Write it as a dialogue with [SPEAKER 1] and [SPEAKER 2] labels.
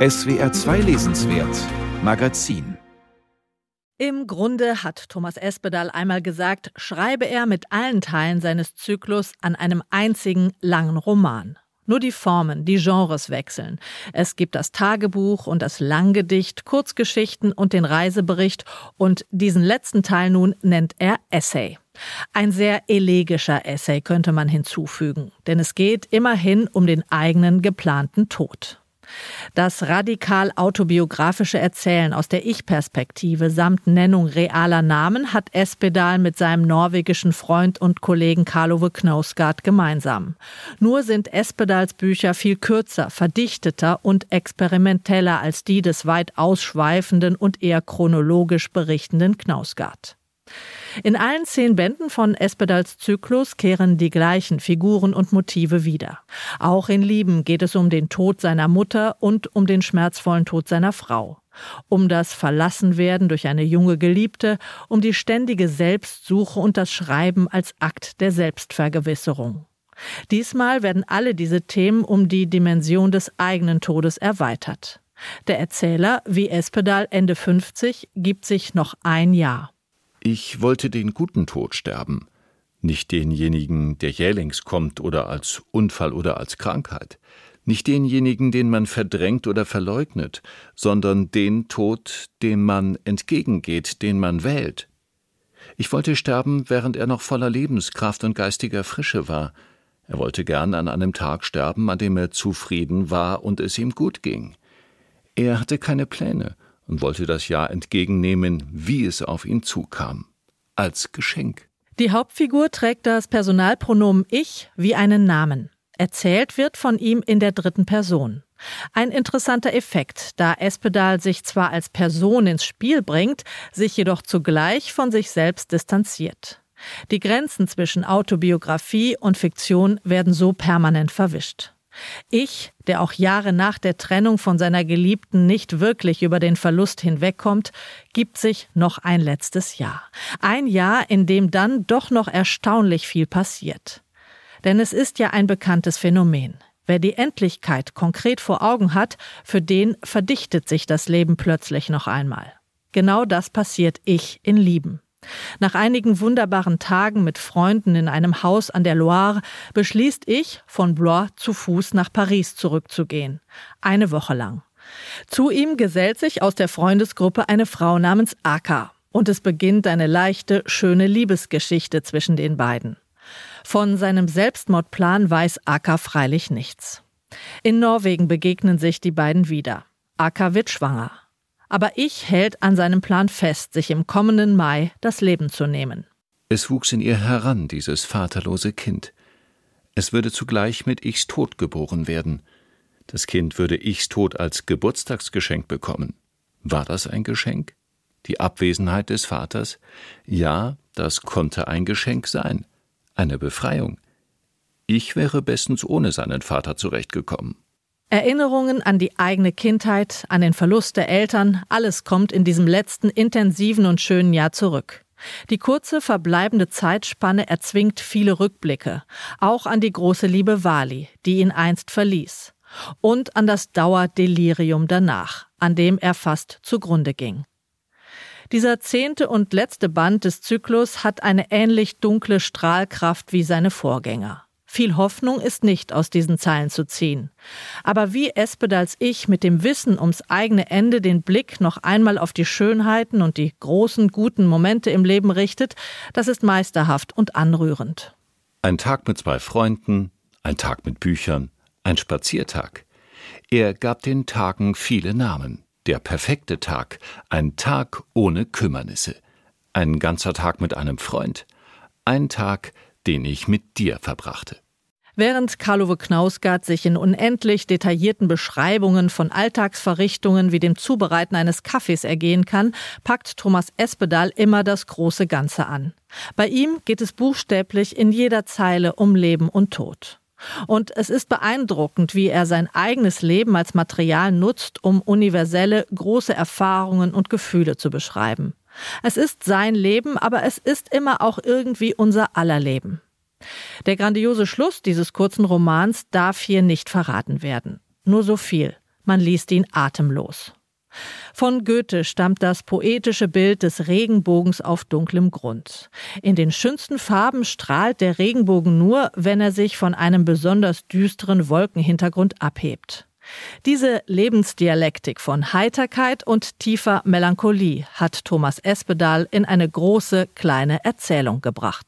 [SPEAKER 1] SWR 2 Lesenswert Magazin
[SPEAKER 2] im Grunde hat Thomas Espedal einmal gesagt, schreibe er mit allen Teilen seines Zyklus an einem einzigen langen Roman. Nur die Formen, die Genres wechseln. Es gibt das Tagebuch und das Langgedicht, Kurzgeschichten und den Reisebericht und diesen letzten Teil nun nennt er Essay. Ein sehr elegischer Essay könnte man hinzufügen, denn es geht immerhin um den eigenen geplanten Tod. Das radikal autobiografische Erzählen aus der Ich-Perspektive samt Nennung realer Namen hat Espedal mit seinem norwegischen Freund und Kollegen Karlove Knausgard gemeinsam. Nur sind Espedals Bücher viel kürzer, verdichteter und experimenteller als die des weit ausschweifenden und eher chronologisch berichtenden Knausgard. In allen zehn Bänden von Espedals Zyklus kehren die gleichen Figuren und Motive wieder. Auch in Lieben geht es um den Tod seiner Mutter und um den schmerzvollen Tod seiner Frau. Um das Verlassenwerden durch eine junge Geliebte, um die ständige Selbstsuche und das Schreiben als Akt der Selbstvergewisserung. Diesmal werden alle diese Themen um die Dimension des eigenen Todes erweitert. Der Erzähler, wie Espedal Ende 50, gibt sich noch ein Jahr.
[SPEAKER 3] Ich wollte den guten Tod sterben, nicht denjenigen, der jählings kommt oder als Unfall oder als Krankheit, nicht denjenigen, den man verdrängt oder verleugnet, sondern den Tod, dem man entgegengeht, den man wählt. Ich wollte sterben, während er noch voller Lebenskraft und geistiger Frische war. Er wollte gern an einem Tag sterben, an dem er zufrieden war und es ihm gut ging. Er hatte keine Pläne und wollte das Jahr entgegennehmen, wie es auf ihn zukam, als Geschenk.
[SPEAKER 2] Die Hauptfigur trägt das Personalpronomen Ich wie einen Namen. Erzählt wird von ihm in der dritten Person. Ein interessanter Effekt, da Espedal sich zwar als Person ins Spiel bringt, sich jedoch zugleich von sich selbst distanziert. Die Grenzen zwischen Autobiografie und Fiktion werden so permanent verwischt. Ich, der auch Jahre nach der Trennung von seiner Geliebten nicht wirklich über den Verlust hinwegkommt, gibt sich noch ein letztes Jahr. Ein Jahr, in dem dann doch noch erstaunlich viel passiert. Denn es ist ja ein bekanntes Phänomen. Wer die Endlichkeit konkret vor Augen hat, für den verdichtet sich das Leben plötzlich noch einmal. Genau das passiert ich in Lieben. Nach einigen wunderbaren Tagen mit Freunden in einem Haus an der Loire beschließt ich, von Blois zu Fuß nach Paris zurückzugehen. Eine Woche lang. Zu ihm gesellt sich aus der Freundesgruppe eine Frau namens Aka. Und es beginnt eine leichte, schöne Liebesgeschichte zwischen den beiden. Von seinem Selbstmordplan weiß Aka freilich nichts. In Norwegen begegnen sich die beiden wieder. Aka wird schwanger aber ich hält an seinem Plan fest, sich im kommenden Mai das Leben zu nehmen.
[SPEAKER 3] Es wuchs in ihr heran, dieses vaterlose Kind. Es würde zugleich mit Ichs Tod geboren werden. Das Kind würde Ichs Tod als Geburtstagsgeschenk bekommen. War das ein Geschenk? Die Abwesenheit des Vaters? Ja, das konnte ein Geschenk sein. Eine Befreiung. Ich wäre bestens ohne seinen Vater zurechtgekommen.
[SPEAKER 2] Erinnerungen an die eigene Kindheit, an den Verlust der Eltern, alles kommt in diesem letzten intensiven und schönen Jahr zurück. Die kurze verbleibende Zeitspanne erzwingt viele Rückblicke, auch an die große Liebe Wali, die ihn einst verließ, und an das Dauerdelirium danach, an dem er fast zugrunde ging. Dieser zehnte und letzte Band des Zyklus hat eine ähnlich dunkle Strahlkraft wie seine Vorgänger. Viel Hoffnung ist nicht aus diesen Zeilen zu ziehen. Aber wie Espedals Ich mit dem Wissen ums eigene Ende den Blick noch einmal auf die Schönheiten und die großen guten Momente im Leben richtet, das ist meisterhaft und anrührend.
[SPEAKER 3] Ein Tag mit zwei Freunden, ein Tag mit Büchern, ein Spaziertag. Er gab den Tagen viele Namen. Der perfekte Tag, ein Tag ohne Kümmernisse. Ein ganzer Tag mit einem Freund. Ein Tag, den ich mit dir verbrachte.
[SPEAKER 2] Während Karlove Knausgard sich in unendlich detaillierten Beschreibungen von Alltagsverrichtungen wie dem Zubereiten eines Kaffees ergehen kann, packt Thomas Espedal immer das große Ganze an. Bei ihm geht es buchstäblich in jeder Zeile um Leben und Tod. Und es ist beeindruckend, wie er sein eigenes Leben als Material nutzt, um universelle, große Erfahrungen und Gefühle zu beschreiben. Es ist sein Leben, aber es ist immer auch irgendwie unser aller Leben. Der grandiose Schluss dieses kurzen Romans darf hier nicht verraten werden. Nur so viel. man liest ihn atemlos. Von Goethe stammt das poetische Bild des Regenbogens auf dunklem Grund. In den schönsten Farben strahlt der Regenbogen nur, wenn er sich von einem besonders düsteren Wolkenhintergrund abhebt. Diese Lebensdialektik von Heiterkeit und tiefer Melancholie hat Thomas Espedal in eine große kleine Erzählung gebracht.